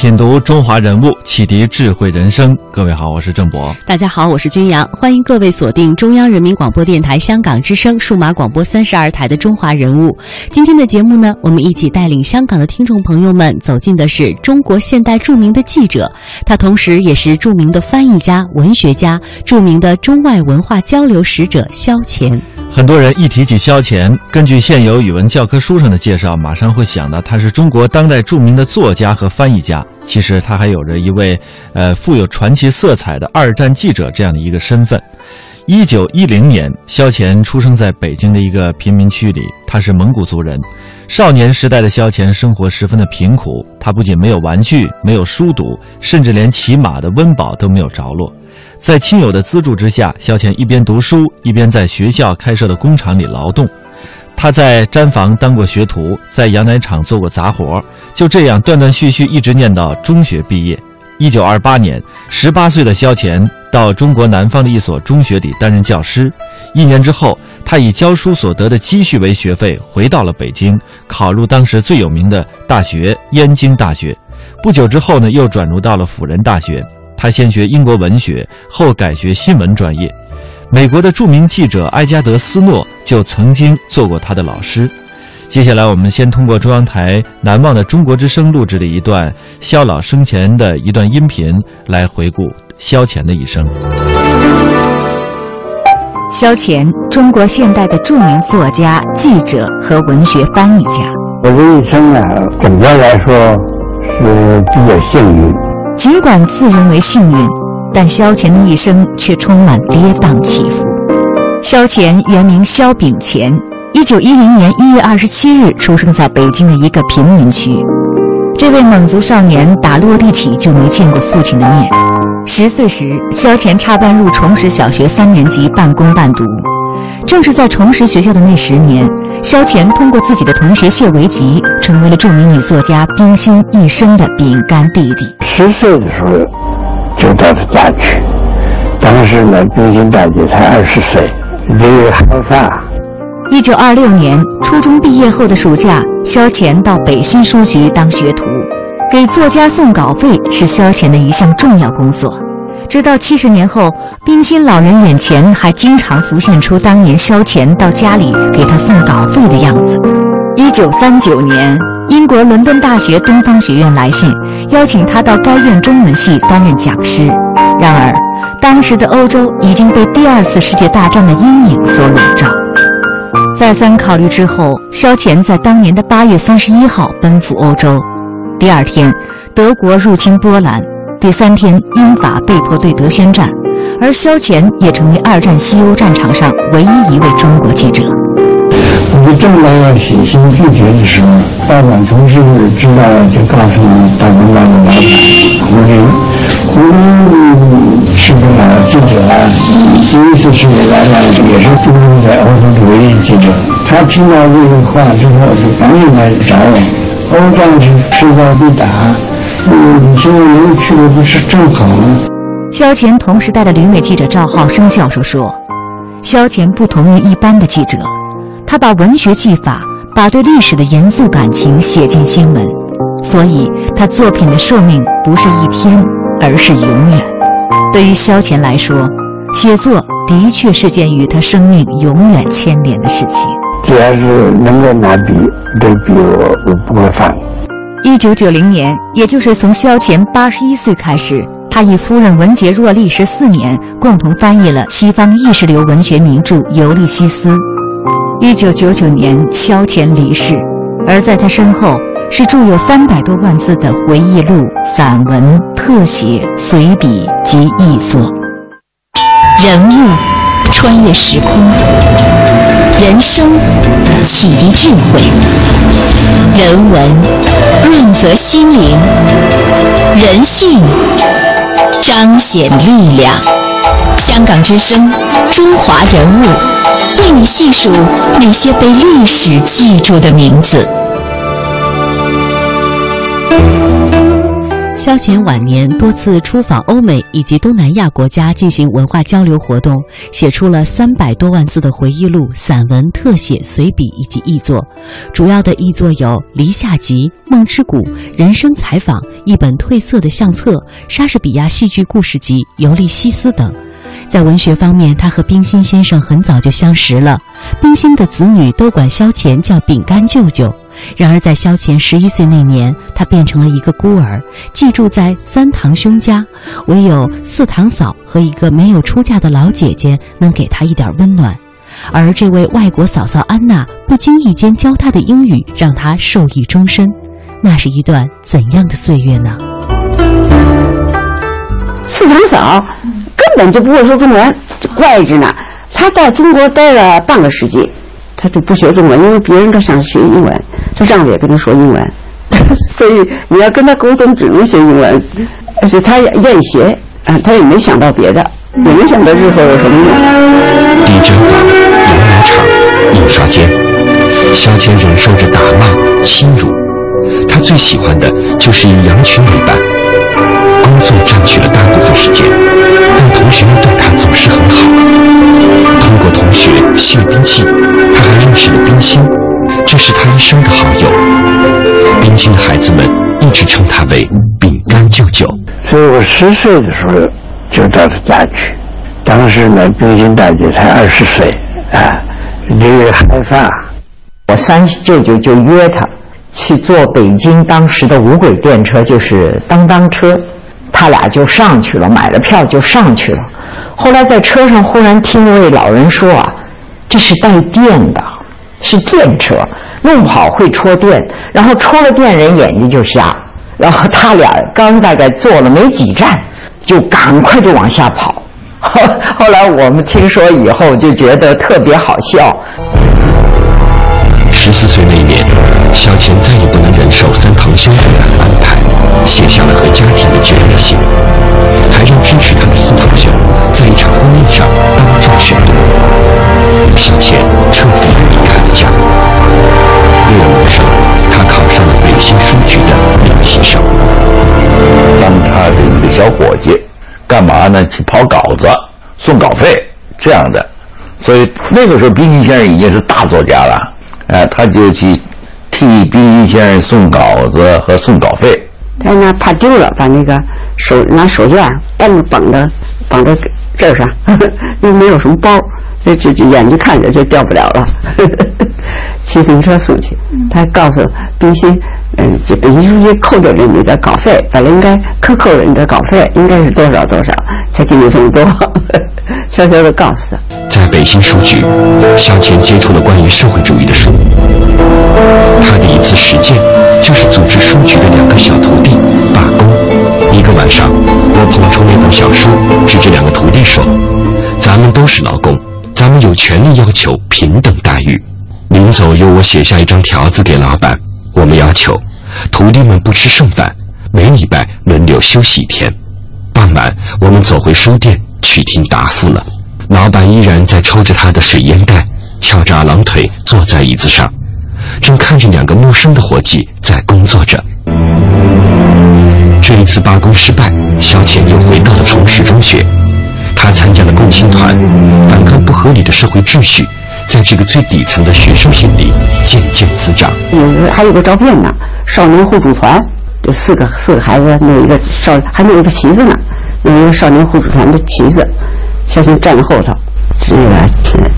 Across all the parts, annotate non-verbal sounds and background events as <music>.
品读中华人物，启迪智慧人生。各位好，我是郑博。大家好，我是君阳，欢迎各位锁定中央人民广播电台香港之声数码广播三十二台的《中华人物》。今天的节目呢，我们一起带领香港的听众朋友们走进的是中国现代著名的记者，他同时也是著名的翻译家、文学家，著名的中外文化交流使者萧乾。很多人一提起萧乾，根据现有语文教科书上的介绍，马上会想到他是中国当代著名的作家和翻译家。其实他还有着一位，呃，富有传奇色彩的二战记者这样的一个身份。一九一零年，萧乾出生在北京的一个贫民区里，他是蒙古族人。少年时代的萧乾生活十分的贫苦，他不仅没有玩具，没有书读，甚至连骑马的温饱都没有着落。在亲友的资助之下，萧乾一边读书，一边在学校开设的工厂里劳动。他在毡房当过学徒，在羊奶厂做过杂活，就这样断断续续一直念到中学毕业。一九二八年，十八岁的萧乾到中国南方的一所中学里担任教师。一年之后，他以教书所得的积蓄为学费，回到了北京，考入当时最有名的大学——燕京大学。不久之后呢，又转入到了辅仁大学。他先学英国文学，后改学新闻专业。美国的著名记者埃加德·斯诺就曾经做过他的老师。接下来，我们先通过中央台《难忘的中国之声》录制的一段肖老生前的一段音频，来回顾萧乾的一生。萧乾，中国现代的著名作家、记者和文学翻译家。我这一生啊，总的来说是比较幸运。尽管自认为幸运，但萧乾的一生却充满跌宕起伏。萧乾原名萧秉乾，一九一零年一月二十七日出生在北京的一个贫民区。这位蒙族少年打落地起就没见过父亲的面。十岁时，萧乾插班入崇实小学三年级，半工半读。正是在崇实学校的那十年，萧乾通过自己的同学谢维吉，成为了著名女作家冰心一生的饼干弟弟。十岁的时候就到他家去，当时呢，冰心大姐才二十岁，因为害怕。一九二六年初中毕业后的暑假，萧乾到北新书局当学徒，给作家送稿费是萧乾的一项重要工作。直到七十年后，冰心老人眼前还经常浮现出当年萧乾到家里给他送稿费的样子。一九三九年，英国伦敦大学东方学院来信，邀请他到该院中文系担任讲师。然而，当时的欧洲已经被第二次世界大战的阴影所笼罩。再三考虑之后，萧乾在当年的八月三十一号奔赴欧洲。第二天，德国入侵波兰；第三天，英法被迫对德宣战，而萧乾也成为二战西欧战场上唯一一位中国记者。正在要写信拒绝的时候，报馆同事知道了，就告诉大公报的老板胡林，胡林是个老记者啊，第一次世界大战也是驻留在欧洲的唯一记者。他听到这个话之后，就赶紧来找我。欧战是势在必打，嗯，你现在能去的不是正好吗？萧乾同时代的旅美记者赵浩生教授说：“萧乾不同于一般的记者，他把文学技法、把对历史的严肃感情写进新闻，所以他作品的寿命不是一天，而是永远。对于萧乾来说，写作的确是件与他生命永远牵连的事情。只要是能够拿笔，这笔我我不会放。一九九零年，也就是从萧乾八十一岁开始，他与夫人文洁若历时四年，共同翻译了西方意识流文学名著《尤利西斯》。一九九九年，萧乾离世，而在他身后是著有三百多万字的回忆录、散文、特写、随笔及译作。人物穿越时空，人生启迪智慧，人文润泽心灵，人性彰显力量。香港之声，中华人物，为你细数那些被历史记住的名字。萧乾晚年多次出访欧美以及东南亚国家进行文化交流活动，写出了三百多万字的回忆录、散文、特写、随笔以及译作。主要的译作有《篱下集》《梦之谷》《人生采访》一本褪色的相册、莎士比亚戏剧故事集《尤利西斯》等。在文学方面，他和冰心先生很早就相识了。冰心的子女都管萧乾叫饼干舅舅。然而，在萧乾十一岁那年，他变成了一个孤儿，寄住在三堂兄家，唯有四堂嫂和一个没有出嫁的老姐姐能给他一点温暖。而这位外国嫂嫂安娜不经意间教他的英语，让他受益终身。那是一段怎样的岁月呢？四堂嫂根本就不会说中文，怪着呢。他在中国待了半个世纪，他就不学中文，因为别人都想学英文。他丈夫也跟他说英文，<laughs> 所以你要跟他沟通，只能学英文。而且他也愿意学啊，他也没想到别的，也没想到日后有什么用。地毡房、羊毛厂、印刷间，萧乾忍受着打骂、欺辱，他最喜欢的就是与羊群为伴。工作占据了大部分时间，同学们对他总是很好。通过同学谢冰器，他还认识了冰心。这是他一生的好友，冰心的孩子们一直称他为“饼干舅舅”。所以我十岁的时候就到他家去，当时呢，冰心大姐才二十岁，啊，离害怕。我三舅舅就约他去坐北京当时的无轨电车，就是当当车，他俩就上去了，买了票就上去了。后来在车上忽然听一位老人说啊，这是带电的。是电车，弄不好会戳电，然后戳了电人眼睛就瞎。然后他俩刚大概坐了没几站，就赶快就往下跑。后 <laughs> 后来我们听说以后就觉得特别好笑。十四岁那年，萧乾再也不能忍受三堂兄弟的安排，写下了和家庭的决裂信，还让支持他的四堂兄在一场婚宴上当众宣读。萧乾彻底离开了家。六五时，他考上了北京书局的练习生，当他的一个小伙计，干嘛呢？去跑稿子，送稿费这样的。所以那个时候，冰心先生已经是大作家了。哎，他就去替冰心先生送稿子和送稿费。他那怕丢了，把那个手拿手绢绷绑着绑在这儿上，<laughs> 又没有什么包。这这眼睛看着就掉不了了，<laughs> 骑自行车送去。他告诉冰心，嗯，这北京书局扣着你的稿费，本来应该克扣了你的稿费，应该是多少多少，才给你这么多，<laughs> 悄悄的告诉他。在北京书局，向前接触了关于社会主义的书。他的一次实践，就是组织书局的两个小徒弟罢工。一个晚上，我捧出那本小书，指着两个徒弟说：“咱们都是劳工。”咱们有权利要求平等待遇。临走，由我写下一张条子给老板，我们要求徒弟们不吃剩饭，每礼拜轮流休息一天。傍晚，我们走回书店去听答复了。老板依然在抽着他的水烟袋，翘着二郎腿坐在椅子上，正看着两个陌生的伙计在工作着。这一次罢工失败，萧乾又回到了崇实中学。他参加了共青团，反抗不合理的社会秩序，在这个最底层的学生心里渐渐滋长。有还有个照片呢，少年互助团，这四个四个孩子弄一个少，还弄一个旗子呢，弄一个少年互助团的旗子，小心站在后头，这个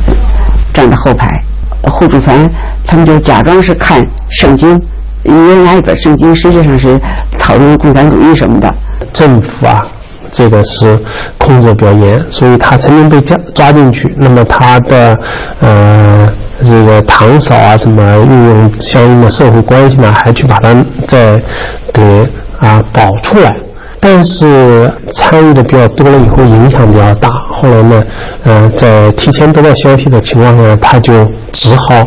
站在后排，互助团他们就假装是看圣经，因为拿一本圣经，实际上是讨论共产主义什么的。政府啊。这个是控制比较严，所以他曾经被抓抓进去。那么他的呃这个堂嫂啊，什么运用相应的社会关系呢，还去把他再给啊保出来。但是参与的比较多了以后，影响比较大。后来呢，呃，在提前得到消息的情况下，他就只好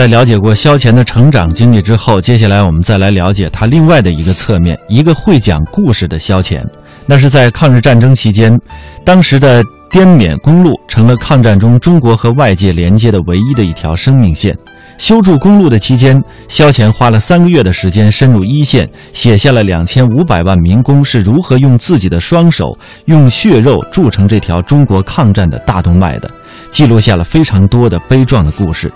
在了解过萧乾的成长经历之后，接下来我们再来了解他另外的一个侧面，一个会讲故事的萧乾。那是在抗日战争期间，当时的滇缅公路成了抗战中中国和外界连接的唯一的一条生命线。修筑公路的期间，萧乾花了三个月的时间深入一线，写下了两千五百万民工是如何用自己的双手、用血肉铸成这条中国抗战的大动脉的，记录下了非常多的悲壮的故事。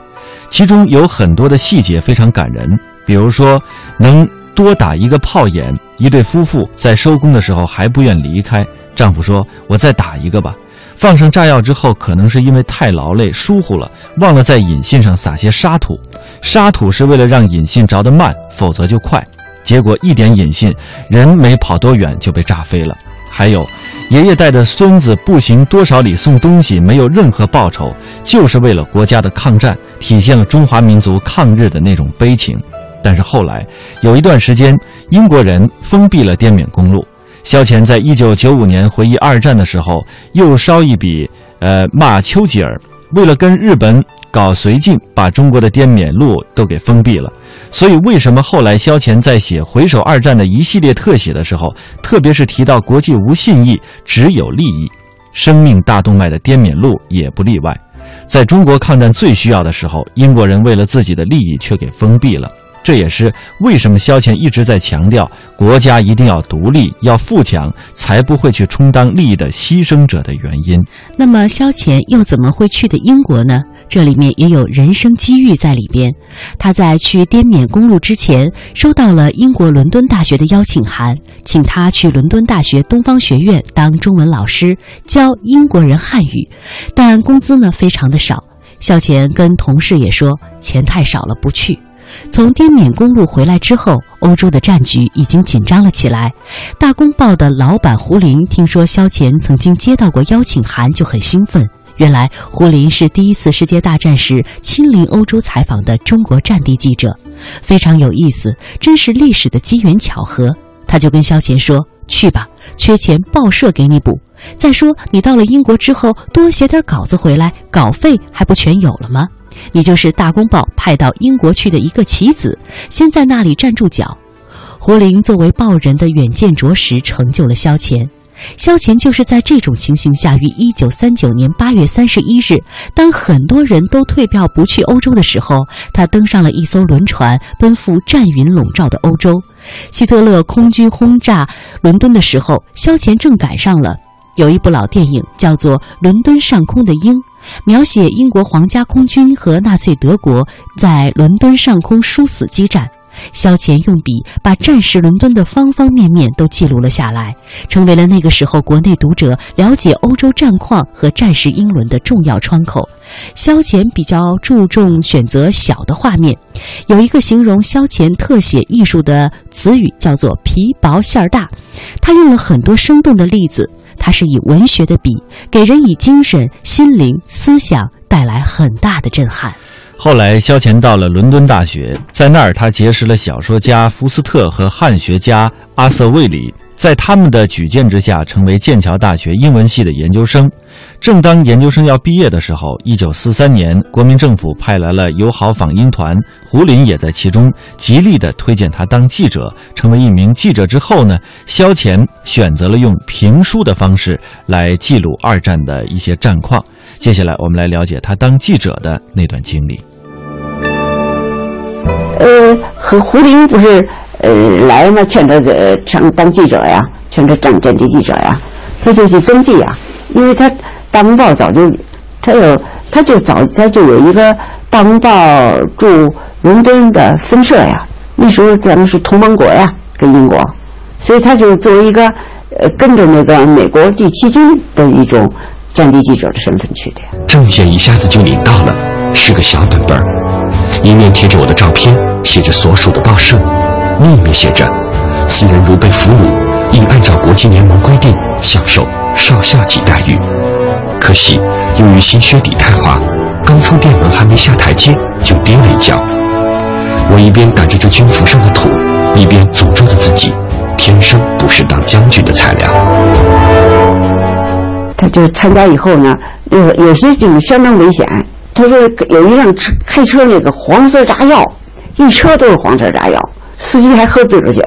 其中有很多的细节非常感人，比如说能多打一个炮眼，一对夫妇在收工的时候还不愿离开，丈夫说：“我再打一个吧。”放上炸药之后，可能是因为太劳累疏忽了，忘了在引信上撒些沙土，沙土是为了让引信着得慢，否则就快。结果一点引信，人没跑多远就被炸飞了。还有，爷爷带着孙子步行多少里送东西，没有任何报酬，就是为了国家的抗战，体现了中华民族抗日的那种悲情。但是后来有一段时间，英国人封闭了滇缅公路，萧乾在一九九五年回忆二战的时候，又烧一笔，呃，骂丘吉尔，为了跟日本搞绥靖，把中国的滇缅路都给封闭了。所以，为什么后来萧乾在写回首二战的一系列特写的时候，特别是提到国际无信义，只有利益，生命大动脉的滇缅路也不例外。在中国抗战最需要的时候，英国人为了自己的利益却给封闭了。这也是为什么萧乾一直在强调国家一定要独立、要富强，才不会去充当利益的牺牲者的原因。那么，萧乾又怎么会去的英国呢？这里面也有人生机遇在里边。他在去滇缅公路之前，收到了英国伦敦大学的邀请函，请他去伦敦大学东方学院当中文老师，教英国人汉语，但工资呢非常的少。萧乾跟同事也说，钱太少了，不去。从滇缅公路回来之后，欧洲的战局已经紧张了起来。大公报的老板胡林听说萧乾曾经接到过邀请函，就很兴奋。原来胡林是第一次世界大战时亲临欧洲采访的中国战地记者，非常有意思，真是历史的机缘巧合。他就跟萧乾说：“去吧，缺钱报社给你补。再说你到了英国之后，多写点稿子回来，稿费还不全有了吗？”你就是大公报派到英国去的一个棋子，先在那里站住脚。胡林作为报人的远见卓识，成就了萧乾。萧乾就是在这种情形下，于一九三九年八月三十一日，当很多人都退票不去欧洲的时候，他登上了一艘轮船，奔赴战云笼罩的欧洲。希特勒空军轰炸伦敦的时候，萧乾正赶上了。有一部老电影叫做《伦敦上空的鹰》，描写英国皇家空军和纳粹德国在伦敦上空殊死激战。萧乾用笔把战时伦敦的方方面面都记录了下来，成为了那个时候国内读者了解欧洲战况和战时英伦的重要窗口。萧乾比较注重选择小的画面，有一个形容萧乾特写艺术的词语叫做“皮薄馅儿大”，他用了很多生动的例子。他是以文学的笔，给人以精神、心灵、思想带来很大的震撼。后来，萧乾到了伦敦大学，在那儿他结识了小说家福斯特和汉学家阿瑟·卫里。在他们的举荐之下，成为剑桥大学英文系的研究生。正当研究生要毕业的时候，一九四三年，国民政府派来了友好访英团，胡林也在其中，极力的推荐他当记者。成为一名记者之后呢，萧乾选择了用评书的方式来记录二战的一些战况。接下来，我们来了解他当记者的那段经历。呃，和胡林不是。呃，来嘛，劝着呃上当记者呀，劝着当战地记者呀，他就去登记呀，因为他大公报早就，他有他就早他就有一个大公报驻伦敦的分社呀，那时候咱们是同盟国呀，跟英国，所以他就作为一个呃跟着那个美国第七军的一种战地记者的身份去的。证件一下子就领到了，是个小本本一面贴着我的照片，写着所属的报社。另一面写着：“此人如被俘虏，应按照国际联盟规定享受少校级待遇。”可惜，由于新靴底太滑，刚出店门还没下台阶就跌了一跤。我一边掸着这军服上的土，一边诅咒着自己：天生不是当将军的材料。他就参加以后呢，有有些就是相当危险。他说有一辆车开车那个黄色炸药，一车都是黄色炸药，司机还喝醉了酒。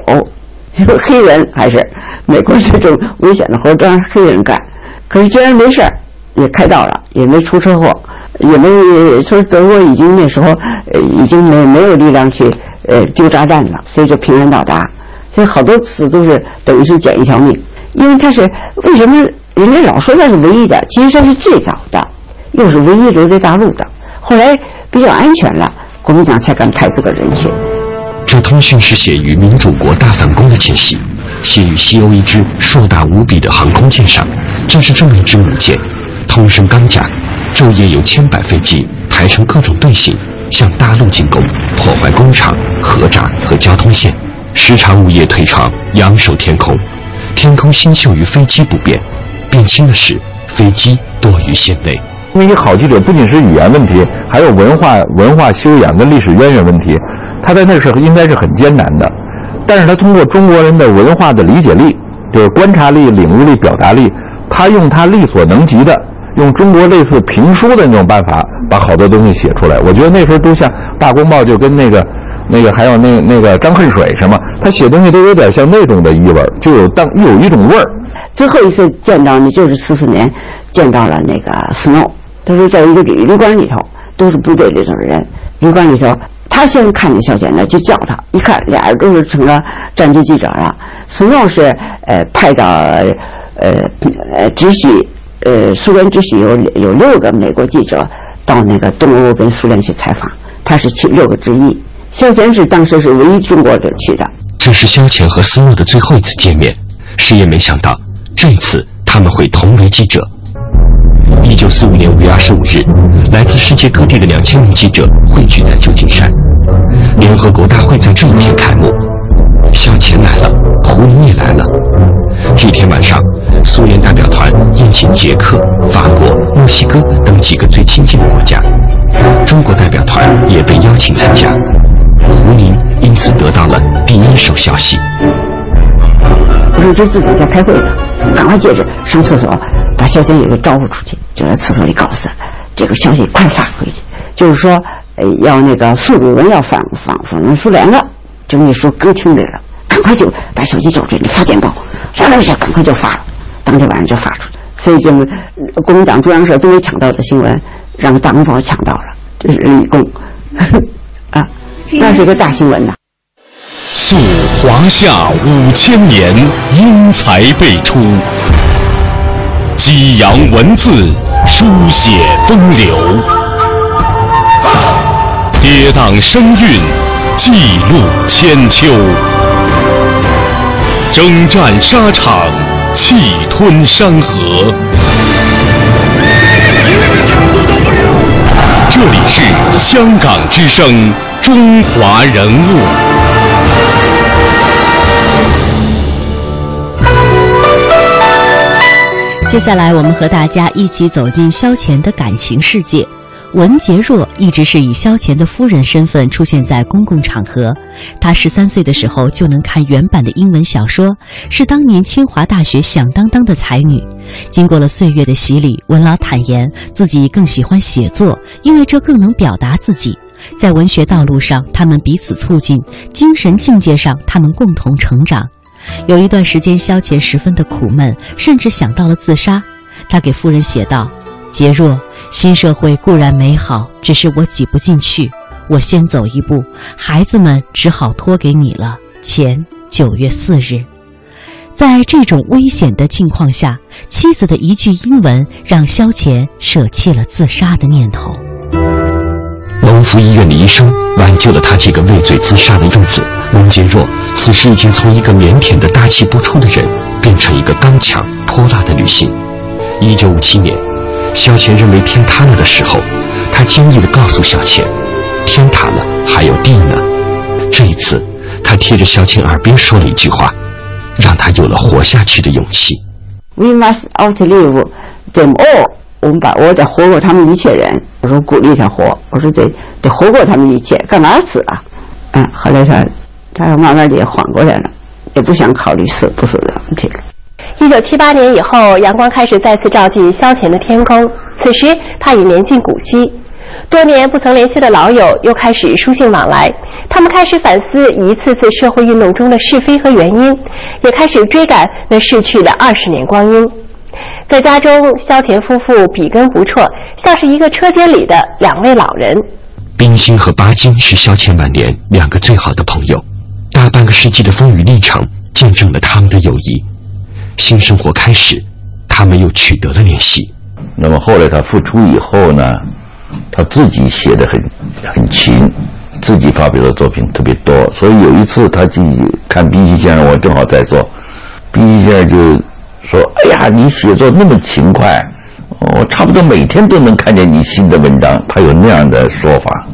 <laughs> 黑人还是美国这种危险的活都让黑人干，可是居然没事儿，也开到了，也没出车祸，也没说德国已经那时候呃已经没没有力量去呃丢炸弹了，所以就平安到达。所以好多次都是等于是捡一条命，因为他是为什么人家老说他是唯一的，其实他是最早的，又是唯一留在大陆的，后来比较安全了，国民党才敢派这个人去。这通讯是写于民主国大反攻的前夕，写于西欧一支硕大无比的航空舰上。正是这么一支母舰，通身钢甲，昼夜有千百飞机排成各种队形，向大陆进攻，破坏工厂、河闸和交通线，时常午夜退场，仰首天空。天空星宿与飞机不变，变轻的是飞机多于线内。因为好记者不仅是语言问题，还有文化文化修养跟历史渊源问题。他在那时候应该是很艰难的，但是他通过中国人的文化的理解力，就是观察力、领悟力、表达力，他用他力所能及的，用中国类似评书的那种办法，把好多东西写出来。我觉得那时候都像《大公报》，就跟那个、那个还有那那个张恨水什么，他写东西都有点像那种的意味就有当有一种味儿。最后一次见到呢，就是四四年见到了那个斯诺，他说在一个旅旅馆里头，都是部队里头的人，旅馆里头。他先看见肖简了，就叫他。一看，俩人都是成了战地记者了。斯诺是呃派到呃呃只许呃苏联只许有有六个美国记者到那个东欧跟苏联去采访，他是其六个之一。肖简是当时是唯一中国的去的。这是肖前和斯诺的最后一次见面，谁也没想到这次他们会同为记者。一九四五年五月二十五日，来自世界各地的两千名记者汇聚在旧金山。联合国大会在这一天开幕，肖前来了，胡林也来了。这天晚上，苏联代表团宴请捷克、法国、墨西哥等几个最亲近的国家，中国代表团也被邀请参加。胡林因此得到了第一手消息。我说这自己在开会呢，赶快接着上厕所，把肖钱也给招呼出去，就在厕所里告诉他，这个消息快发回去，就是说。要那个苏子文要反反反攻苏联了，这么一说歌听来了，赶快就把手机交出去，发电报，唰啦一下赶快就发了，当天晚上就发出去。所以就国民党中央社都没抢到的新闻，让《大公报》抢到了，这是立功 <laughs> 啊，那是一个大新闻呐。溯华夏五千年，英才辈出，激扬文字，书写风流。跌宕声韵，记录千秋；征战沙场，气吞山河。这里是香港之声，中华人物。接下来，我们和大家一起走进萧乾的感情世界。文洁若一直是以萧乾的夫人身份出现在公共场合。她十三岁的时候就能看原版的英文小说，是当年清华大学响当当的才女。经过了岁月的洗礼，文老坦言自己更喜欢写作，因为这更能表达自己。在文学道路上，他们彼此促进；精神境界上，他们共同成长。有一段时间，萧乾十分的苦闷，甚至想到了自杀。他给夫人写道：“杰若。”新社会固然美好，只是我挤不进去。我先走一步，孩子们只好托给你了。前九月四日，在这种危险的境况下，妻子的一句英文让萧乾舍弃了自杀的念头。龙福医院的医生挽救了他这个畏罪自杀的幼子温杰若，此时已经从一个腼腆的大气不出的人，变成一个刚强泼辣的女性。一九五七年。小钱认为天塌了的时候，他惊异地告诉小钱：“天塌了，还有地呢。”这一次，他贴着小钱耳边说了一句话，让他有了活下去的勇气。We must outlive them all。我们把我得活过他们一切人。我说鼓励他活，我说得得活过他们一切，干嘛死啊？嗯，后来他他慢慢的也缓过来了，也不想考虑死不死的问题了。一九七八年以后，阳光开始再次照进萧乾的天空。此时他已年近古稀，多年不曾联系的老友又开始书信往来。他们开始反思一次次社会运动中的是非和原因，也开始追赶那逝去的二十年光阴。在家中，萧乾夫妇笔耕不辍，像是一个车间里的两位老人。冰心和巴金是萧乾晚年两个最好的朋友，大半个世纪的风雨历程见证了他们的友谊。新生活开始，他们又取得了联系。那么后来他复出以后呢，他自己写的很很勤，自己发表的作品特别多。所以有一次他自己看冰心先生，我正好在做，冰心先生就说：“哎呀，你写作那么勤快，我差不多每天都能看见你新的文章。”他有那样的说法。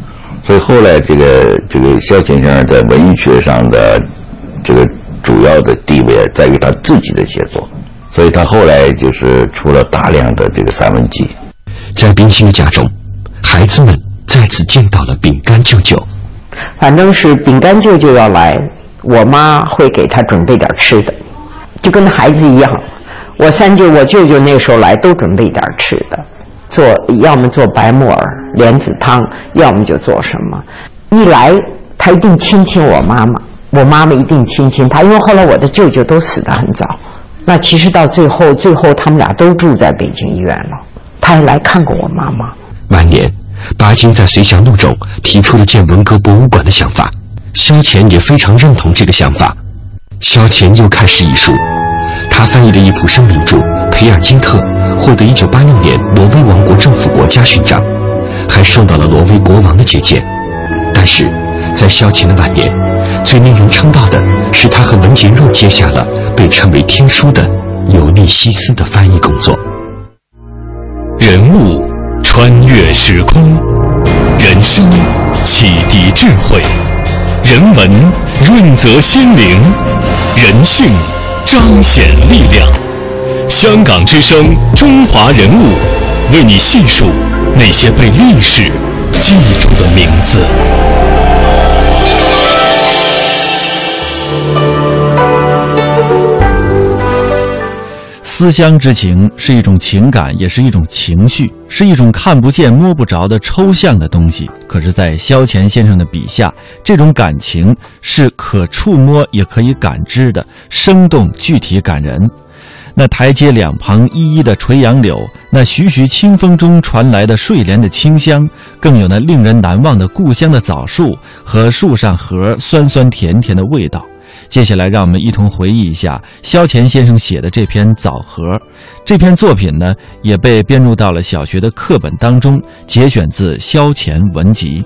所以后来这个这个萧乾先生在文学上的这个。主要的地位在于他自己的写作，所以他后来就是出了大量的这个散文集。在冰心的家中，孩子们再次见到了饼干舅舅。反正是饼干舅舅要来，我妈会给他准备点吃的，就跟孩子一样。我三舅、我舅舅那时候来都准备点吃的，做要么做白木耳莲子汤，要么就做什么。一来他一定亲亲我妈妈。我妈妈一定亲亲他，因为后来我的舅舅都死得很早。那其实到最后，最后他们俩都住在北京医院了。他还来看过我妈妈。晚年，巴金在《随想录》中提出了建文革博物馆的想法，萧乾也非常认同这个想法。萧乾又开始艺术，他翻译的一部生名著《培尔金特》获得1986年挪威王国政府国家勋章，还受到了挪威国王的接见。但是在萧乾的晚年，最令人称道的是，他和文杰若接下了被称为“天书”的尤利西斯的翻译工作。人物穿越时空，人生启迪智慧，人文润泽心灵，人性彰显力量。香港之声，中华人物，为你细数那些被历史记住的名字。思乡之情是一种情感，也是一种情绪，是一种看不见、摸不着的抽象的东西。可是，在萧乾先生的笔下，这种感情是可触摸也可以感知的，生动、具体、感人。那台阶两旁依依的垂杨柳，那徐徐清风中传来的睡莲的清香，更有那令人难忘的故乡的枣树和树上核酸酸甜甜的味道。接下来，让我们一同回忆一下萧乾先生写的这篇《枣核》。这篇作品呢，也被编入到了小学的课本当中，节选自《萧乾文集》。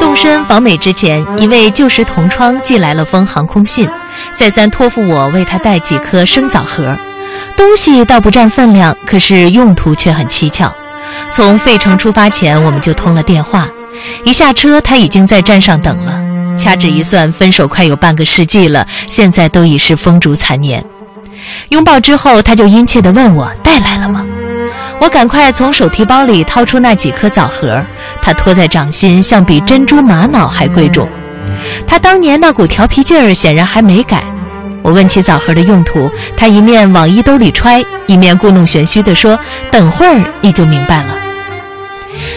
动身访美之前，一位旧时同窗寄来了封航空信，再三托付我为他带几颗生枣核。东西倒不占分量，可是用途却很蹊跷。从费城出发前，我们就通了电话。一下车，他已经在站上等了。掐指一算，分手快有半个世纪了，现在都已是风烛残年。拥抱之后，他就殷切地问我带来了吗？我赶快从手提包里掏出那几颗枣核，他托在掌心，像比珍珠玛瑙还贵重。他当年那股调皮劲儿显然还没改。我问起枣核的用途，他一面往衣兜里揣，一面故弄玄虚地说：“等会儿你就明白了。”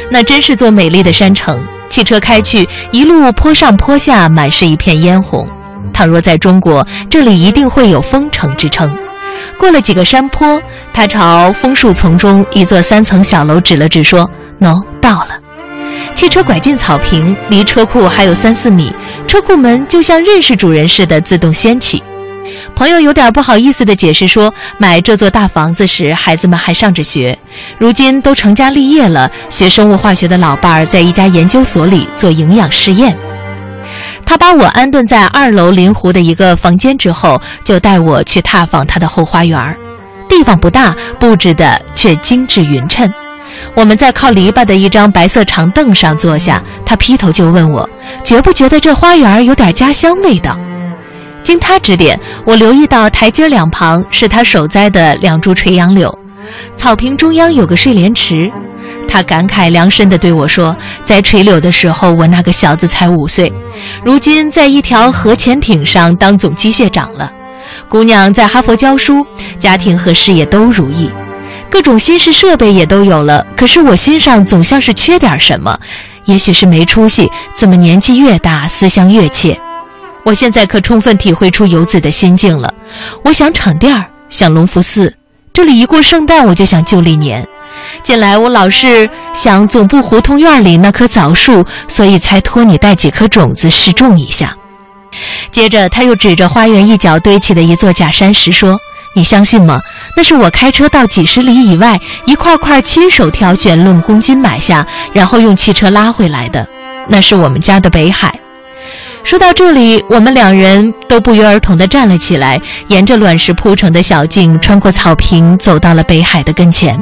那真是座美丽的山城，汽车开去，一路坡上坡下，满是一片嫣红。倘若在中国，这里一定会有风城之称。过了几个山坡，他朝枫树丛中一座三层小楼指了指，说：“喏，到了。”汽车拐进草坪，离车库还有三四米，车库门就像认识主人似的自动掀起。朋友有点不好意思地解释说，买这座大房子时，孩子们还上着学，如今都成家立业了。学生物化学的老伴儿在一家研究所里做营养试验。他把我安顿在二楼临湖的一个房间之后，就带我去踏访他的后花园。地方不大，布置的却精致匀称。我们在靠篱笆的一张白色长凳上坐下，他劈头就问我，觉不觉得这花园有点家乡味道？经他指点，我留意到台阶两旁是他手栽的两株垂杨柳，草坪中央有个睡莲池，他感慨良深地对我说：“在垂柳的时候，我那个小子才五岁，如今在一条核潜艇上当总机械长了。姑娘在哈佛教书，家庭和事业都如意，各种新式设备也都有了。可是我心上总像是缺点什么，也许是没出息。怎么年纪越大，思乡越切？我现在可充分体会出游子的心境了。我想场店儿，想隆福寺，这里一过圣诞，我就想旧历年。”近来我老是想总部胡同院里那棵枣树，所以才托你带几颗种子试种一下。接着他又指着花园一角堆起的一座假山石说：“你相信吗？那是我开车到几十里以外，一块块亲手挑选，论公斤买下，然后用汽车拉回来的。那是我们家的北海。”说到这里，我们两人都不约而同地站了起来，沿着卵石铺成的小径，穿过草坪，走到了北海的跟前。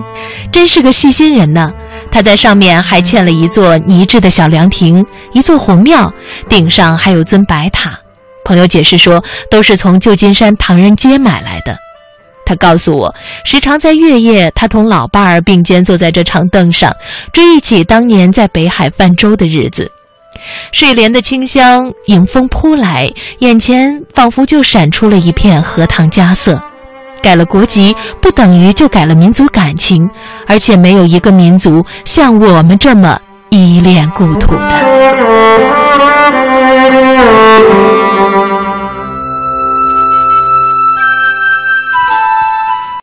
真是个细心人呢！他在上面还建了一座泥制的小凉亭，一座红庙，顶上还有尊白塔。朋友解释说，都是从旧金山唐人街买来的。他告诉我，时常在月夜，他同老伴儿并肩坐在这长凳上，追忆起当年在北海泛舟的日子。睡莲的清香迎风扑来，眼前仿佛就闪出了一片荷塘佳色。改了国籍不等于就改了民族感情，而且没有一个民族像我们这么依恋故土的。